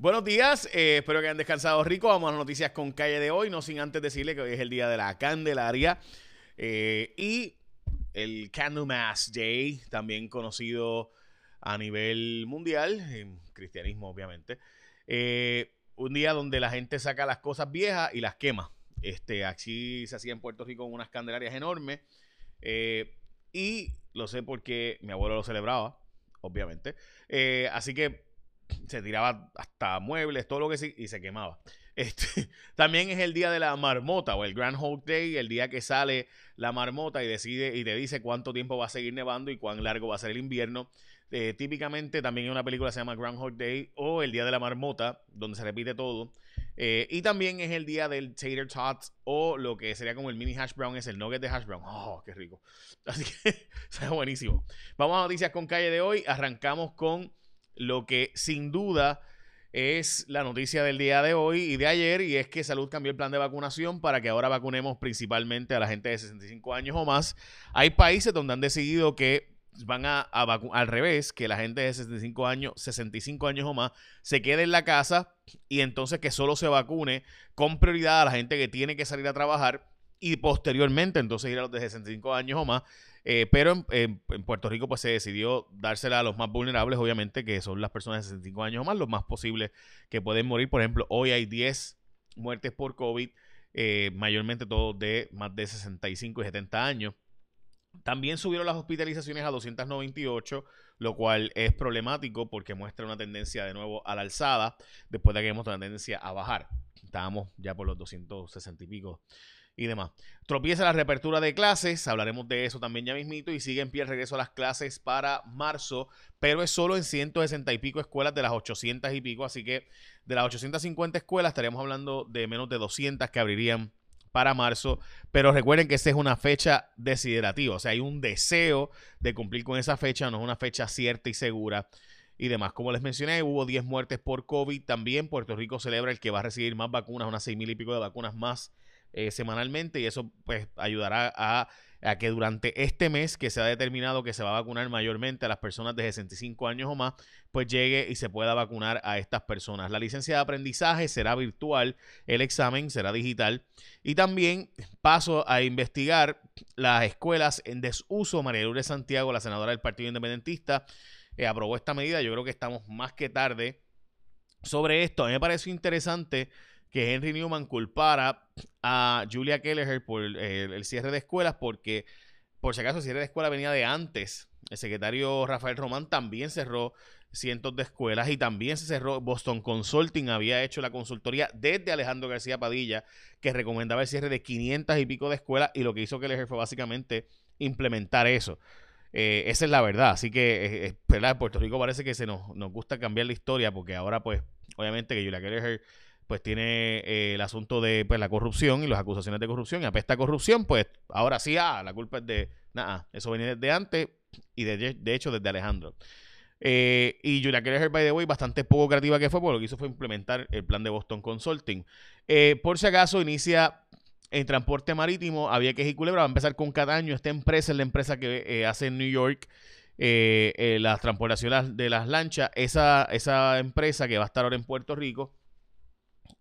Buenos días, eh, espero que hayan descansado rico. Vamos a las noticias con calle de hoy, no sin antes decirle que hoy es el día de la Candelaria eh, y el Candlemas Day, también conocido a nivel mundial, en cristianismo obviamente. Eh, un día donde la gente saca las cosas viejas y las quema. Este, aquí se hacía en Puerto Rico unas candelarias enormes y lo sé porque mi abuelo lo celebraba, obviamente. así que se tiraba hasta muebles, todo lo que sí, y se quemaba. Este, también es el día de la marmota o el Grand Hawk Day, el día que sale la marmota y decide y te dice cuánto tiempo va a seguir nevando y cuán largo va a ser el invierno. Eh, típicamente también hay una película se llama Grand Hawk Day o el día de la marmota, donde se repite todo. Eh, y también es el día del tater tots o lo que sería como el mini hash brown, es el nugget de hash brown. ¡Oh, qué rico! Así que está buenísimo. Vamos a noticias con calle de hoy. Arrancamos con lo que sin duda es la noticia del día de hoy y de ayer, y es que Salud cambió el plan de vacunación para que ahora vacunemos principalmente a la gente de 65 años o más. Hay países donde han decidido que van a, vacunar al revés, que la gente de 65 años, 65 años o más se quede en la casa y entonces que solo se vacune con prioridad a la gente que tiene que salir a trabajar y posteriormente entonces ir a los de 65 años o más eh, pero en, Puerto Rico pues se decidió dársela a los más vulnerables, obviamente, que son las personas de 65 años o más, los más posibles que pueden morir. Por ejemplo, hoy hay 10 muertes por COVID, eh, mayormente todos de más de 65 y 70 años. También subieron las hospitalizaciones a 298, lo cual es problemático porque muestra una tendencia de nuevo a la alzada, después de que hemos una tendencia a bajar. Estábamos ya por los 260 y pico y demás. Tropieza la reapertura de clases, hablaremos de eso también ya mismito, y sigue en pie el regreso a las clases para marzo, pero es solo en 160 y pico escuelas de las 800 y pico, así que de las 850 escuelas estaríamos hablando de menos de 200 que abrirían para marzo, pero recuerden que esa es una fecha desiderativa, o sea, hay un deseo de cumplir con esa fecha, no es una fecha cierta y segura y demás. Como les mencioné, hubo 10 muertes por COVID, también Puerto Rico celebra el que va a recibir más vacunas, unas 6 mil y pico de vacunas más eh, semanalmente y eso pues ayudará a, que durante este mes que se ha determinado que se va a vacunar mayormente a las personas de 65 años o más, pues llegue y se pueda vacunar a estas personas. La licencia de aprendizaje será virtual, el examen será digital y también paso a investigar las escuelas en desuso. María Lourdes Santiago, la senadora del Partido Independentista, eh, aprobó esta medida. Yo creo que estamos más que tarde sobre esto. A mí me pareció interesante que Henry Newman culpara a Julia Kelleher por el, cierre de escuelas, porque por si acaso el cierre de escuela venía de antes. El secretario Rafael Román también cerró cientos de escuelas y también se cerró. Boston Consulting había hecho la consultoría desde Alejandro García Padilla, que recomendaba el cierre de 500 y pico de escuelas, y lo que hizo Kelleher fue básicamente implementar eso. Eh, esa es la verdad. Así que, eh, En Puerto Rico parece que se nos, nos gusta cambiar la historia, porque ahora, pues, obviamente que Julia Kelleher pues tiene eh, el asunto de pues, la corrupción y las acusaciones de corrupción y apesta corrupción, pues ahora sí, ah, la culpa es de, nada, eso venía desde antes y de, hecho desde Alejandro. Eh, y Julia Keller, by the way, bastante poco creativa que fue, porque lo que hizo fue implementar el plan de Boston Consulting. Eh, por si acaso, inicia en transporte marítimo, había que y Culebra, va a empezar con Cataño, esta empresa es la empresa que hace en New York las transportaciones de las lanchas, esa, esa empresa que va a estar ahora en Puerto Rico,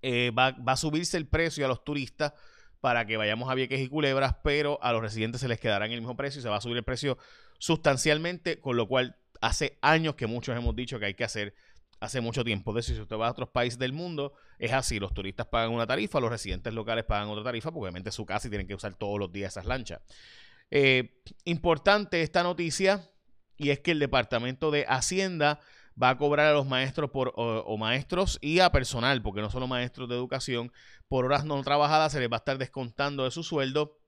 eh, va, a subirse el precio a los turistas para que vayamos a Vieques y Culebras, pero a los residentes se les quedará en el mismo precio y se va a subir el precio sustancialmente, con lo cual hace años que muchos hemos dicho que hay que hacer hace mucho tiempo. De eso, si usted va a otros países del mundo, es así. Los turistas pagan una tarifa, los residentes locales pagan otra tarifa, porque obviamente es su casa y tienen que usar todos los días esas lanchas. Eh, importante esta noticia, y es que el Departamento de Hacienda va a cobrar a los maestros por, o, maestros y a personal, porque no solo maestros de educación, por horas no trabajadas se les va a estar descontando de su sueldo.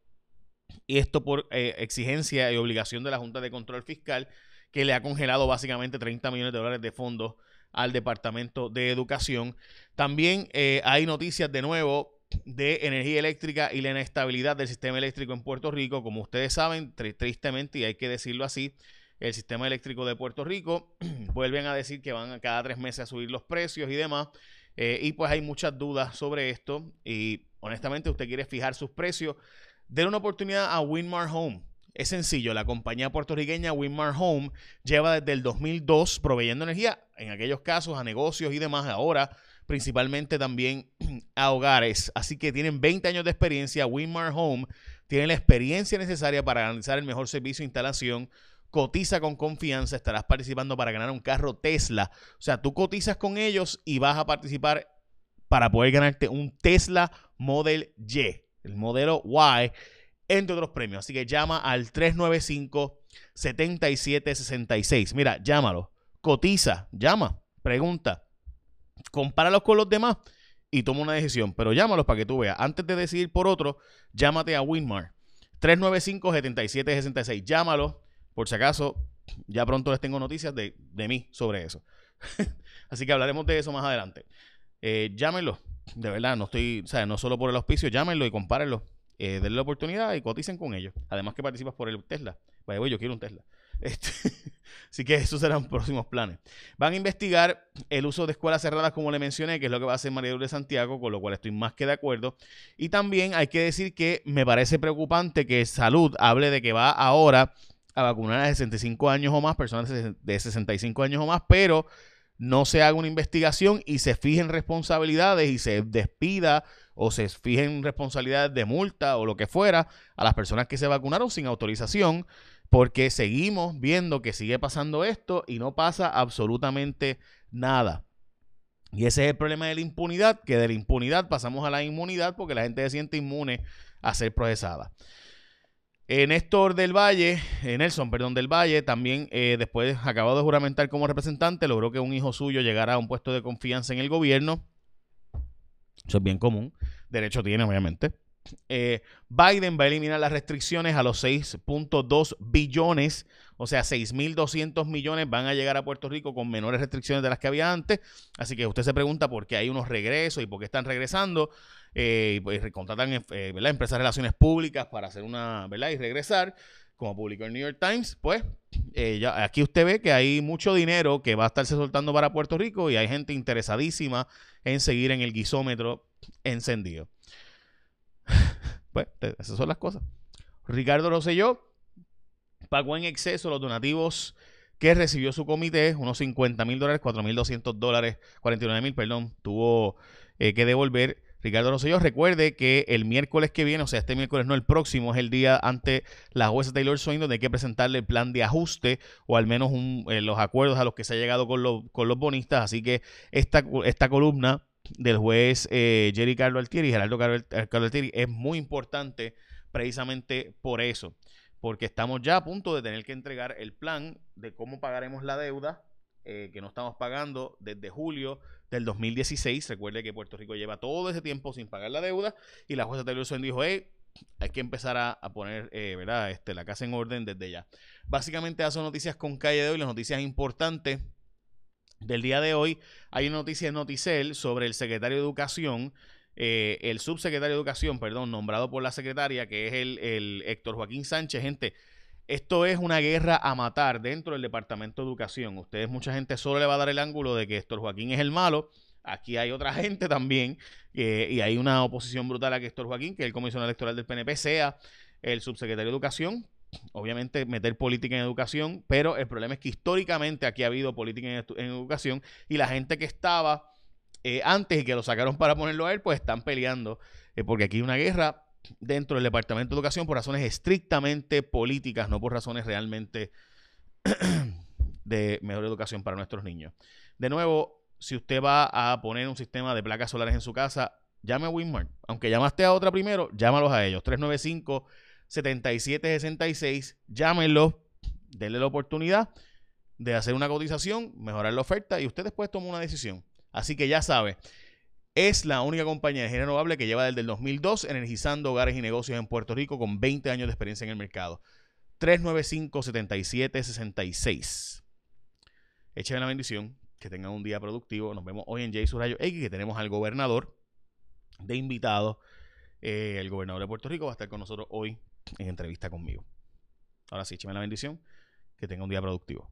Y esto por eh, exigencia y obligación de la Junta de Control Fiscal, que le ha congelado básicamente 30 millones de dólares de fondos al Departamento de Educación. También eh, hay noticias de nuevo de energía eléctrica y la inestabilidad del sistema eléctrico en Puerto Rico. Como ustedes saben, tristemente, y hay que decirlo así, el sistema eléctrico de Puerto Rico. Vuelven a decir que van a cada tres meses a subir los precios y demás. Eh, y pues hay muchas dudas sobre esto. Y honestamente, usted quiere fijar sus precios. Den una oportunidad a Winmar Home. Es sencillo, la compañía puertorriqueña Winmar Home lleva desde el 2002 proveyendo energía, en aquellos casos, a negocios y demás, ahora principalmente también a hogares. Así que tienen 20 años de experiencia. Winmar Home tiene la experiencia necesaria para garantizar el mejor servicio de instalación. Cotiza con confianza, estarás participando para ganar un carro Tesla. O sea, tú cotizas con ellos y vas a participar para poder ganarte un Tesla Model Y, el modelo Y entre otros premios. Así que llama al 395-7766. Mira, llámalo, cotiza, llama, pregunta, compáralos con los demás y toma una decisión. Pero llámalos para que tú veas. Antes de decidir por otro, llámate a Winmar. 395-7766. Llámalo, por si acaso, ya pronto les tengo noticias de, mí sobre eso. Así que hablaremos de eso más adelante. Eh, llámenlo, de verdad, no estoy, o sea, no solo por el auspicio, llámenlo y compárenlo eh, denle la oportunidad y coticen con ellos. Además que participas por el Tesla. Vaya, yo quiero un Tesla. Este, así que esos serán próximos planes. Van a investigar el uso de escuelas cerradas, como le mencioné, que es lo que va a hacer María de Santiago, con lo cual estoy más que de acuerdo. Y también hay que decir que me parece preocupante que Salud hable de que va ahora a vacunar a 65 años o más, personas de 65 años o más, pero no se haga una investigación y se fijen responsabilidades y se despida o se fijen responsabilidades de multa o lo que fuera a las personas que se vacunaron sin autorización, porque seguimos viendo que sigue pasando esto y no pasa absolutamente nada. Y ese es el problema de la impunidad, que de la impunidad pasamos a la inmunidad porque la gente se siente inmune a ser procesada. Eh, Néstor del Valle, eh, Nelson, perdón, del Valle, también eh, después acabado de juramentar como representante, logró que un hijo suyo llegara a un puesto de confianza en el gobierno eso es bien común. Derecho tiene, obviamente. Eh, Biden va a eliminar las restricciones a los 6.2 billones, o sea, 6.200 millones van a llegar a Puerto Rico con menores restricciones de las que había antes. Así que usted se pregunta por qué hay unos regresos y por qué están regresando. Eh, y pues contratan eh, empresas de relaciones públicas para hacer una, ¿verdad? Y regresar, como publicó el New York Times, pues eh, aquí usted ve que hay mucho dinero que va a estarse soltando para Puerto Rico y hay gente interesadísima en seguir en el guisómetro encendido. Pues esas son las cosas. Ricardo Rosselló pagó en exceso los donativos que recibió su comité, unos 50 mil dólares, 4 mil 200 dólares, 49 mil, perdón, tuvo eh, que devolver Ricardo Rosselló, recuerde que el miércoles que viene, o sea, este miércoles no el próximo, es el día ante la jueza Taylor Swain donde hay que presentarle el plan de ajuste o al menos eh, los acuerdos a los que se ha llegado con, los bonistas. Así que esta, esta columna del juez eh, Jerry Carlo Altieri, Gerardo Carlo, Carlo Altieri, es muy importante precisamente por eso, porque estamos ya a punto de tener que entregar el plan de cómo pagaremos la deuda eh, que no estamos pagando desde julio del 2016. Recuerde que Puerto Rico lleva todo ese tiempo sin pagar la deuda y la jueza Taylor dijo, hey, hay que empezar a, poner eh, ¿verdad? Este, la casa en orden desde ya. Básicamente, esas son noticias con calle de hoy, las noticias importantes del día de hoy. Hay una noticia en Noticel sobre el secretario de Educación. Eh, el subsecretario de Educación, perdón, nombrado por la secretaria, que es el, el Héctor Joaquín Sánchez. Gente, esto es una guerra a matar dentro del Departamento de Educación. Ustedes, mucha gente solo le va a dar el ángulo de que Héctor Joaquín es el malo. Aquí hay otra gente también y hay una oposición brutal a que Héctor Joaquín, que es el comisionado electoral del PNP, sea el subsecretario de Educación. Obviamente meter política en educación, pero el problema es que históricamente aquí ha habido política en, educación y la gente que estaba eh, antes y que lo sacaron para ponerlo a él, pues están peleando, eh, porque aquí hay una guerra dentro del Departamento de Educación por razones estrictamente políticas, no por razones realmente de mejor educación para nuestros niños. De nuevo, si usted va a poner un sistema de placas solares en su casa, llame a Winmart. Aunque llamaste a otra primero, llámalos a ellos. 395-7766, llámenlos, denle la oportunidad de hacer una cotización, mejorar la oferta y usted después toma una decisión. Así que ya sabe, es la única compañía de energía renovable que lleva desde el 2002 energizando hogares y negocios en Puerto Rico con 20 años de experiencia en el mercado. 395-7766. Echen la bendición, que tengan un día productivo. Nos vemos hoy en Jay Surayo X, que tenemos al gobernador de invitado. Eh, el gobernador de Puerto Rico va a estar con nosotros hoy en entrevista conmigo. Ahora sí, écheme la bendición, que tenga un día productivo.